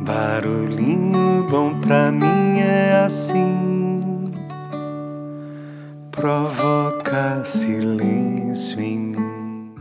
Barulhinho bom pra mim é assim, provoca silêncio em mim.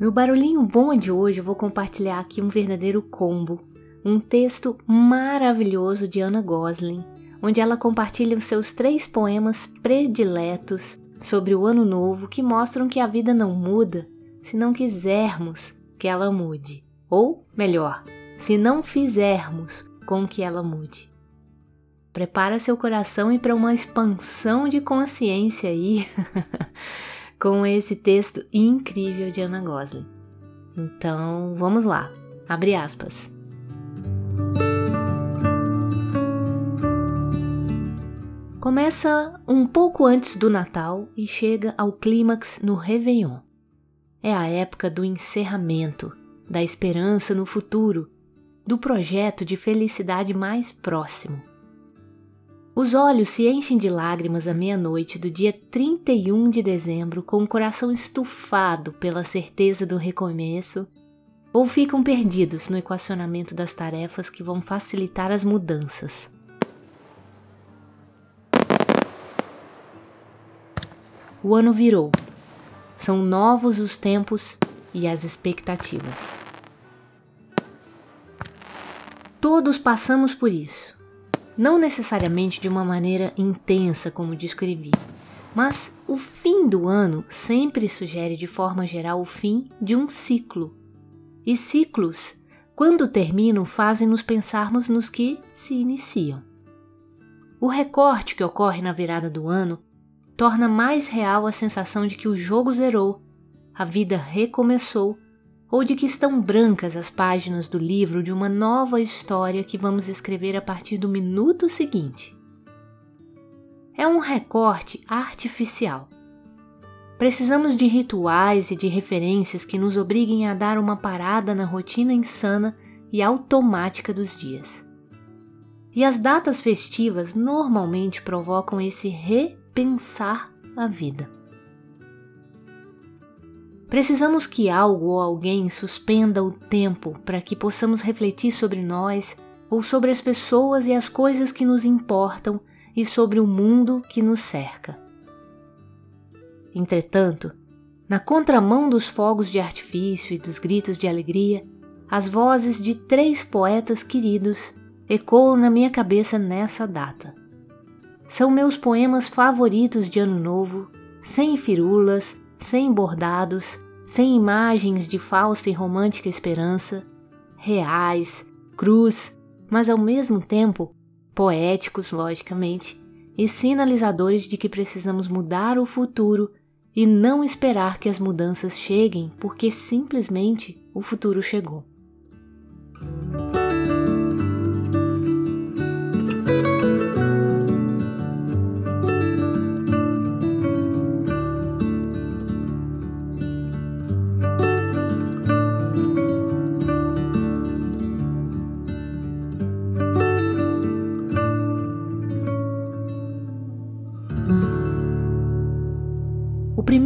No barulhinho bom de hoje, eu vou compartilhar aqui um verdadeiro combo, um texto maravilhoso de Anna Gosling, onde ela compartilha os seus três poemas prediletos sobre o ano novo que mostram que a vida não muda se não quisermos que ela mude, ou melhor, se não fizermos com que ela mude. Prepara seu coração e para uma expansão de consciência aí com esse texto incrível de Ana Gosling. Então, vamos lá. Abre aspas. Começa um pouco antes do Natal e chega ao clímax no Réveillon. É a época do encerramento, da esperança no futuro, do projeto de felicidade mais próximo. Os olhos se enchem de lágrimas à meia-noite do dia 31 de dezembro com o coração estufado pela certeza do recomeço, ou ficam perdidos no equacionamento das tarefas que vão facilitar as mudanças. O ano virou. São novos os tempos e as expectativas. Todos passamos por isso não necessariamente de uma maneira intensa como descrevi, mas o fim do ano sempre sugere de forma geral o fim de um ciclo. E ciclos, quando terminam, fazem-nos pensarmos nos que se iniciam. O recorte que ocorre na virada do ano torna mais real a sensação de que o jogo zerou, a vida recomeçou ou de que estão brancas as páginas do livro de uma nova história que vamos escrever a partir do minuto seguinte. É um recorte artificial. Precisamos de rituais e de referências que nos obriguem a dar uma parada na rotina insana e automática dos dias. E as datas festivas normalmente provocam esse repensar a vida. Precisamos que algo ou alguém suspenda o tempo para que possamos refletir sobre nós ou sobre as pessoas e as coisas que nos importam e sobre o mundo que nos cerca. Entretanto, na contramão dos fogos de artifício e dos gritos de alegria, as vozes de três poetas queridos ecoam na minha cabeça nessa data. São meus poemas favoritos de Ano Novo, sem firulas, sem bordados, sem imagens de falsa e romântica esperança, reais, cruz, mas ao mesmo tempo poéticos, logicamente, e sinalizadores de que precisamos mudar o futuro e não esperar que as mudanças cheguem porque simplesmente o futuro chegou.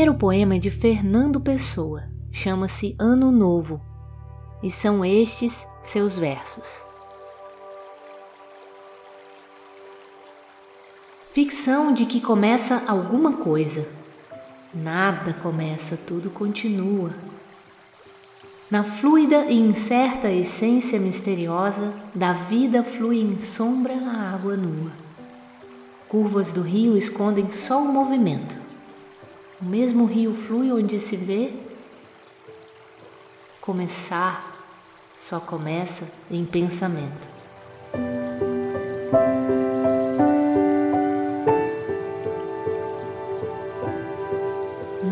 Primeiro poema é de Fernando Pessoa, chama-se Ano Novo, e são estes seus versos. Ficção de que começa alguma coisa. Nada começa, tudo continua. Na fluida e incerta essência misteriosa da vida flui em sombra a água nua. Curvas do rio escondem só o movimento o mesmo rio flui onde se vê. Começar só começa em pensamento.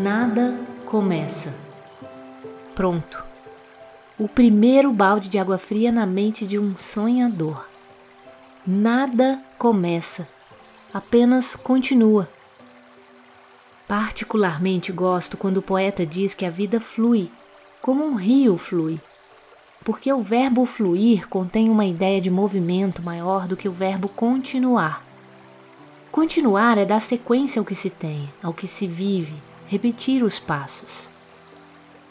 Nada começa. Pronto. O primeiro balde de água fria na mente de um sonhador. Nada começa, apenas continua. Particularmente gosto quando o poeta diz que a vida flui, como um rio flui, porque o verbo fluir contém uma ideia de movimento maior do que o verbo continuar. Continuar é dar sequência ao que se tem, ao que se vive, repetir os passos.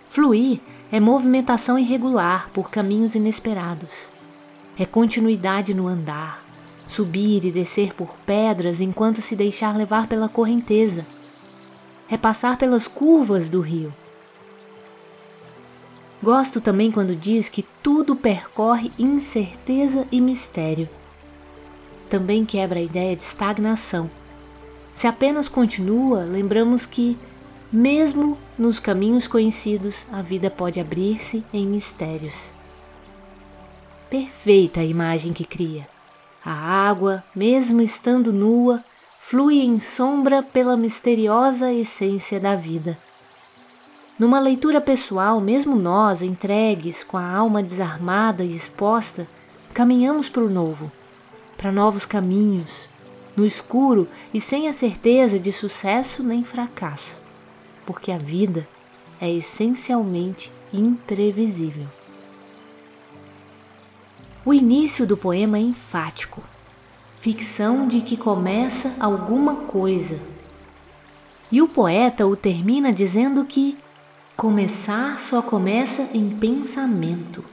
Fluir é movimentação irregular por caminhos inesperados. É continuidade no andar, subir e descer por pedras enquanto se deixar levar pela correnteza. É passar pelas curvas do rio. Gosto também quando diz que tudo percorre incerteza e mistério. Também quebra a ideia de estagnação. Se apenas continua, lembramos que, mesmo nos caminhos conhecidos, a vida pode abrir-se em mistérios. Perfeita a imagem que cria. A água, mesmo estando nua, flui em sombra pela misteriosa essência da vida. Numa leitura pessoal, mesmo nós, entregues, com a alma desarmada e exposta, caminhamos para o novo, para novos caminhos, no escuro e sem a certeza de sucesso nem fracasso, porque a vida é essencialmente imprevisível. O início do poema é enfático, ficção de que começa alguma coisa. E o poeta o termina dizendo que começar só começa em pensamento.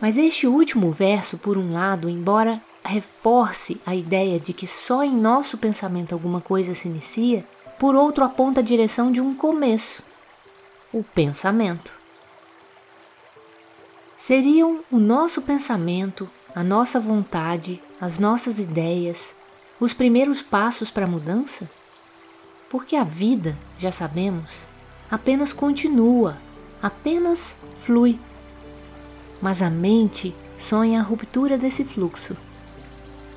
Mas este último verso, por um lado, embora reforce a ideia de que só em nosso pensamento alguma coisa se inicia, por outro aponta a direção de um começo, o pensamento seriam o nosso pensamento, a nossa vontade, as nossas ideias, os primeiros passos para a mudança? Porque a vida, já sabemos, apenas continua, apenas flui. Mas a mente sonha a ruptura desse fluxo.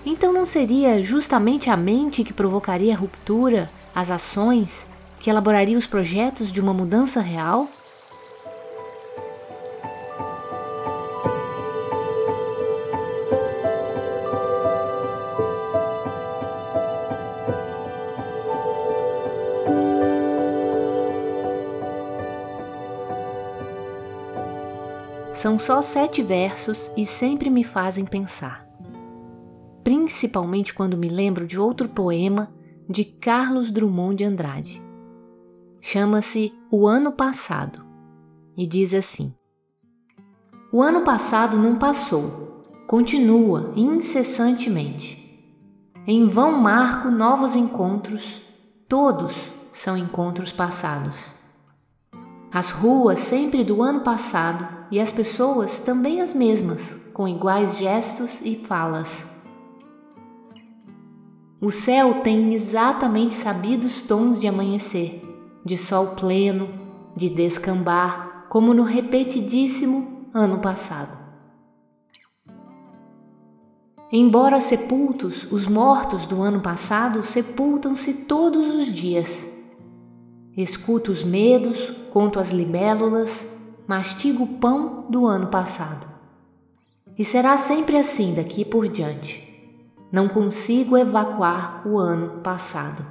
Então não seria justamente a mente que provocaria a ruptura, as ações, que elaboraria os projetos de uma mudança real? São só sete versos e sempre me fazem pensar. Principalmente quando me lembro de outro poema de Carlos Drummond de Andrade. Chama-se O Ano Passado e diz assim: O ano passado não passou, continua incessantemente. Em vão marco novos encontros, todos são encontros passados. As ruas sempre do ano passado e as pessoas também as mesmas, com iguais gestos e falas. O céu tem exatamente sabidos tons de amanhecer, de sol pleno, de descambar, como no repetidíssimo ano passado. Embora sepultos, os mortos do ano passado sepultam-se todos os dias Escuto os medos, conto as libélulas, mastigo o pão do ano passado. E será sempre assim daqui por diante. Não consigo evacuar o ano passado.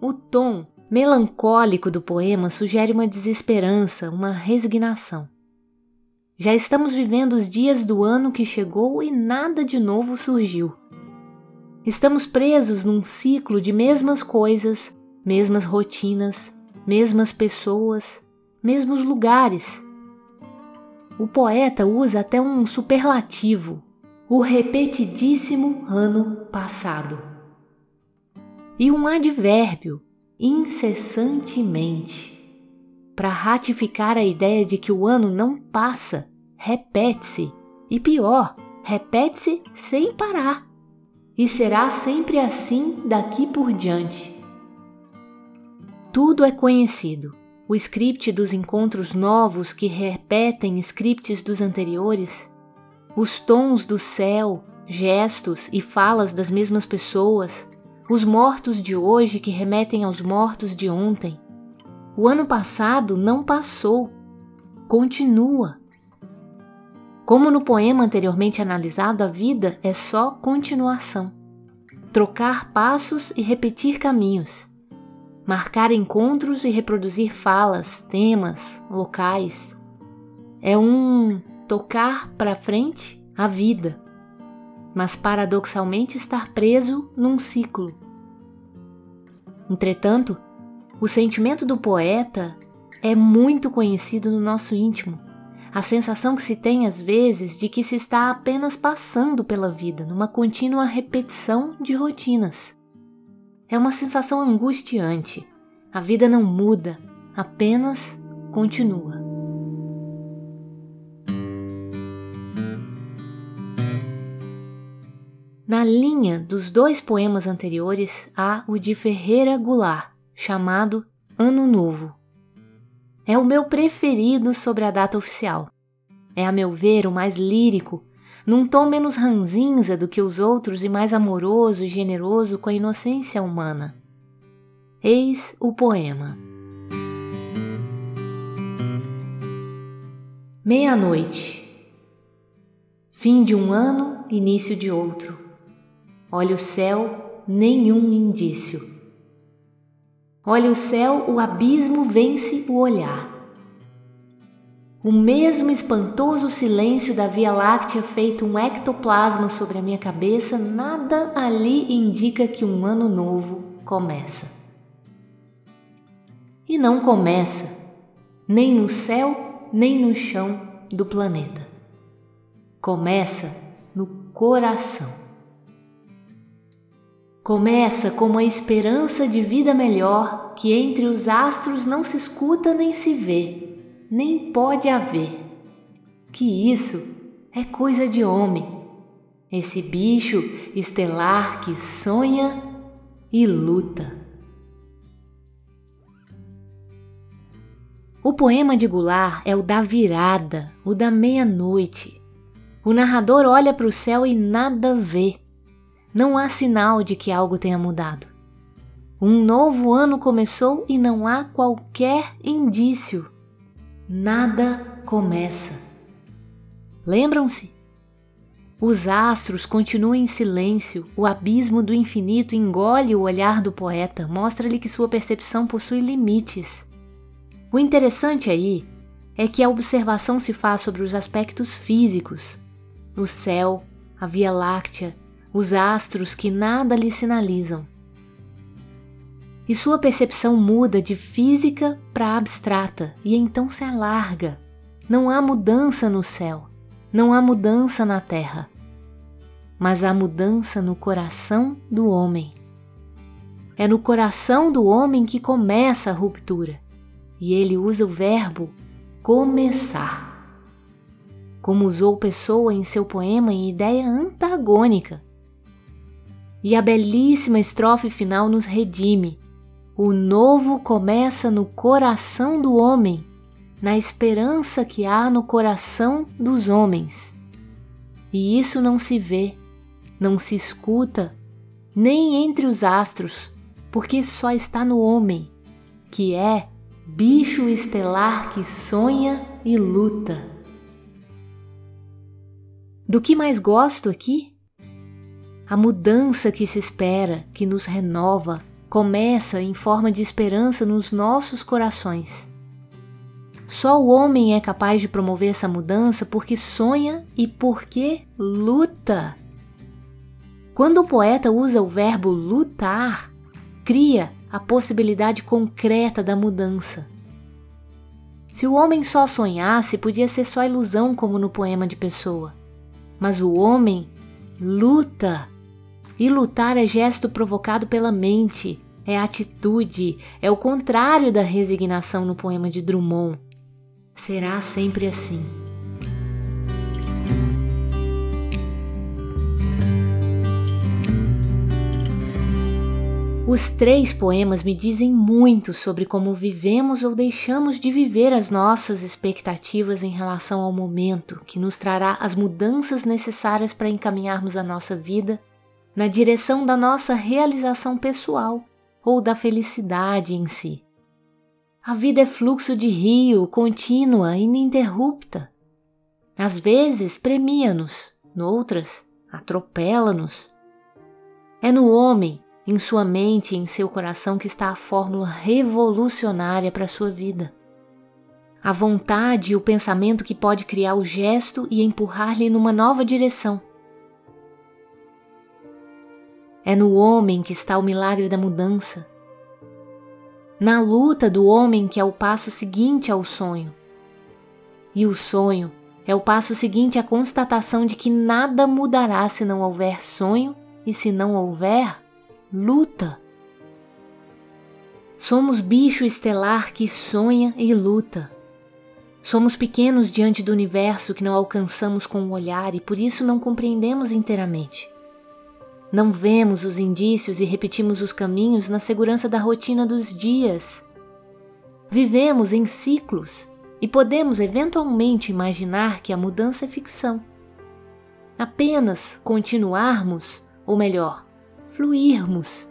O tom melancólico do poema sugere uma desesperança, uma resignação. Já estamos vivendo os dias do ano que chegou e nada de novo surgiu. Estamos presos num ciclo de mesmas coisas, mesmas rotinas, mesmas pessoas, mesmos lugares. O poeta usa até um superlativo, o repetidíssimo ano passado. E um advérbio, incessantemente, para ratificar a ideia de que o ano não passa, repete-se, e pior, repete-se sem parar e será sempre assim daqui por diante. Tudo é conhecido. O script dos encontros novos que repetem scripts dos anteriores, os tons do céu, gestos e falas das mesmas pessoas, os mortos de hoje que remetem aos mortos de ontem. O ano passado não passou, continua. Como no poema anteriormente analisado, a vida é só continuação. Trocar passos e repetir caminhos. Marcar encontros e reproduzir falas, temas, locais. É um tocar para frente a vida, mas paradoxalmente estar preso num ciclo. Entretanto, O sentimento do poeta é muito conhecido no nosso íntimo. A sensação que se tem às vezes de que se está apenas passando pela vida, numa contínua repetição de rotinas. É uma sensação angustiante. A vida não muda, apenas continua. Na linha dos dois poemas anteriores há o de Ferreira Goulart, chamado Ano Novo. É o meu preferido sobre a data oficial. É, a meu ver, o mais lírico, num tom menos ranzinza do que os outros e mais amoroso e generoso com a inocência humana. Eis o poema. Meia-noite. Fim de um ano, início de outro. Olha o céu, nenhum indício. Olha o céu, o abismo vence o olhar. O mesmo espantoso silêncio da Via Láctea feito um ectoplasma sobre a minha cabeça, nada ali indica que um ano novo começa. E não começa, nem no céu, nem no chão do planeta. Começa no coração. Começa como a esperança de vida melhor que entre os astros não se escuta nem se vê, nem pode haver. Que isso é coisa de homem, esse bicho estelar que sonha e luta. O poema de Goulart é o da virada, o da meia-noite. O narrador olha para o céu e nada vê não há sinal de que algo tenha mudado. Um novo ano começou e não há qualquer indício. Nada começa. Lembram-se? Os astros continuam em silêncio, o abismo do infinito engole o olhar do poeta, mostra-lhe que sua percepção possui limites. O interessante aí é que a observação se faz sobre os aspectos físicos: o céu, a Via Láctea, os astros que nada lhe sinalizam. E sua percepção muda de física para abstrata e então se alarga. Não há mudança no céu, não há mudança na terra, mas há mudança no coração do homem. É no coração do homem que começa a ruptura, e ele usa o verbo começar. Como usou Pessoa em seu poema em ideia antagônica, e a belíssima estrofe final nos redime. O novo começa no coração do homem, na esperança que há no coração dos homens. E isso não se vê, não se escuta, nem entre os astros, porque só está no homem, que é bicho estelar que sonha e luta. Do que mais gosto aqui? A mudança que se espera, que nos renova, começa em forma de esperança nos nossos corações. Só o homem é capaz de promover essa mudança porque sonha e porque luta. Quando o poeta usa o verbo lutar, cria a possibilidade concreta da mudança. Se o homem só sonhasse, podia ser só ilusão, como no poema de Pessoa. Mas o homem luta e lutar é gesto provocado pela mente, é atitude, é o contrário da resignação no poema de Drummond. Será sempre assim. Os três poemas me dizem muito sobre como vivemos ou deixamos de viver as nossas expectativas em relação ao momento que nos trará as mudanças necessárias para encaminharmos a nossa vida na direção da nossa realização pessoal ou da felicidade em si. A vida é fluxo de rio, contínua, ininterrupta. Às vezes premia-nos, noutras atropela-nos. É no homem, em sua mente e em seu coração que está a fórmula revolucionária para a sua vida. A vontade e o pensamento que pode criar o gesto e empurrar-lhe numa nova direção é no homem que está o milagre da mudança. na luta do homem que é o passo seguinte ao sonho. E o sonho é o passo seguinte à constatação de que nada mudará se não houver sonho e se não houver luta. Somos bicho estelar que sonha e luta. Somos pequenos diante do universo que não alcançamos com o olhar e por isso não compreendemos inteiramente. Não vemos os indícios e repetimos os caminhos na segurança da rotina dos dias. Vivemos em ciclos e podemos eventualmente imaginar que a mudança é ficção. Apenas continuarmos, ou melhor, fluirmos.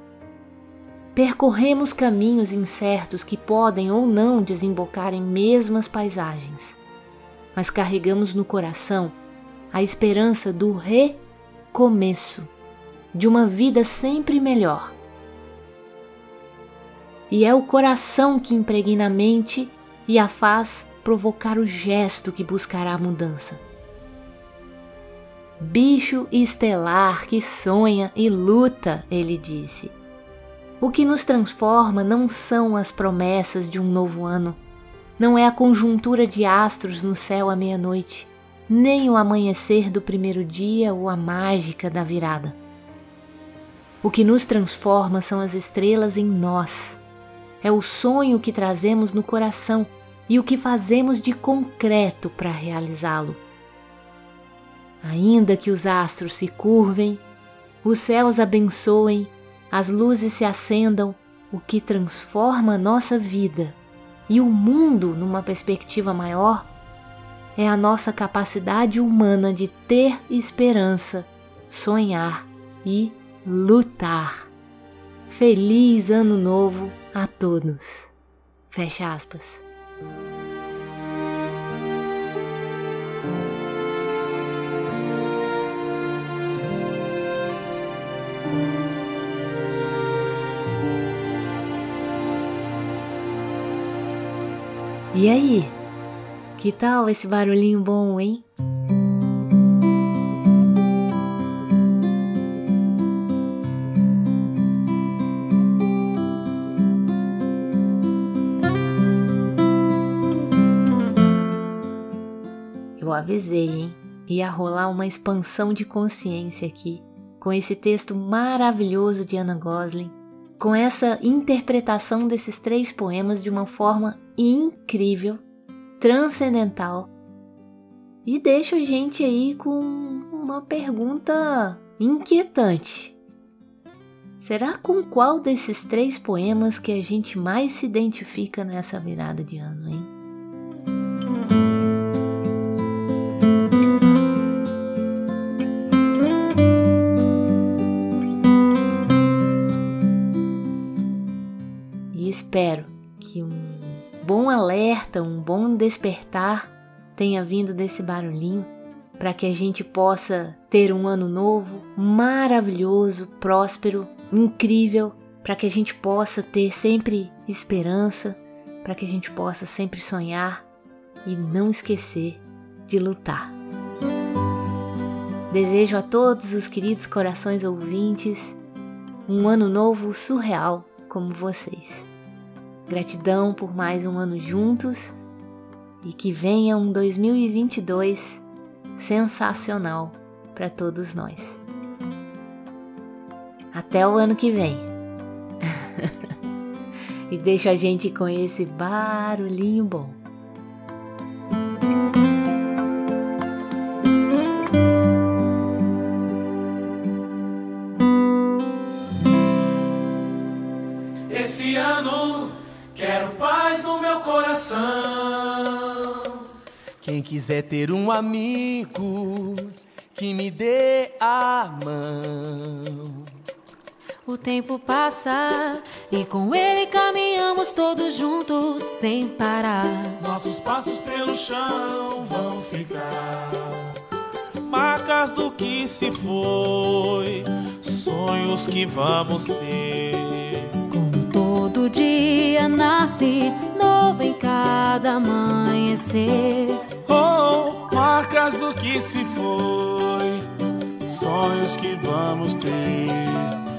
Percorremos caminhos incertos que podem ou não desembocar em mesmas paisagens, mas carregamos no coração a esperança do recomeço, de uma vida sempre melhor. E é o coração que impregna a mente e a faz provocar o gesto que buscará a mudança. Bicho estelar que sonha e luta, ele disse. O que nos transforma não são as promessas de um novo ano, não é a conjuntura de astros no céu à meia-noite, nem o amanhecer do primeiro dia ou a mágica da virada. O que nos transforma são as estrelas em nós. É o sonho que trazemos no coração e o que fazemos de concreto para realizá-lo. Ainda que os astros se curvem, os céus abençoem, as luzes se acendam, o que transforma nossa vida e o mundo numa perspectiva maior é a nossa capacidade humana de ter esperança, sonhar e lutar. Feliz Ano Novo a todos! Fecha aspas. E aí? Que tal esse barulhinho bom, hein? Eu avisei, hein? Ia rolar uma expansão de consciência aqui, com esse texto maravilhoso de Anna Gosling, com essa interpretação desses três poemas de uma forma incrível, transcendental. E deixa a gente aí com uma pergunta inquietante. Será com qual desses três poemas que a gente mais se identifica nessa virada de ano, hein? Espero que um bom alerta, um bom despertar tenha vindo desse barulhinho para que a gente possa ter um ano novo maravilhoso, próspero, incrível, para que a gente possa ter sempre esperança, para que a gente possa sempre sonhar e não esquecer de lutar. Desejo a todos os queridos corações ouvintes um ano novo surreal como vocês. Gratidão por mais um ano juntos e que venha um 2022 sensacional para todos nós. Até o ano que vem. e deixa a gente com esse barulhinho bom. Esse ano Quero paz no meu coração. Quem quiser ter um amigo que me dê a mão. O tempo passa e com ele caminhamos todos juntos sem parar. Nossos passos pelo chão vão ficar. Marcas do que se foi, sonhos que vamos ter dia nasce novo em cada amanhecer. Oh, marcas do que se foi, sonhos que vamos ter.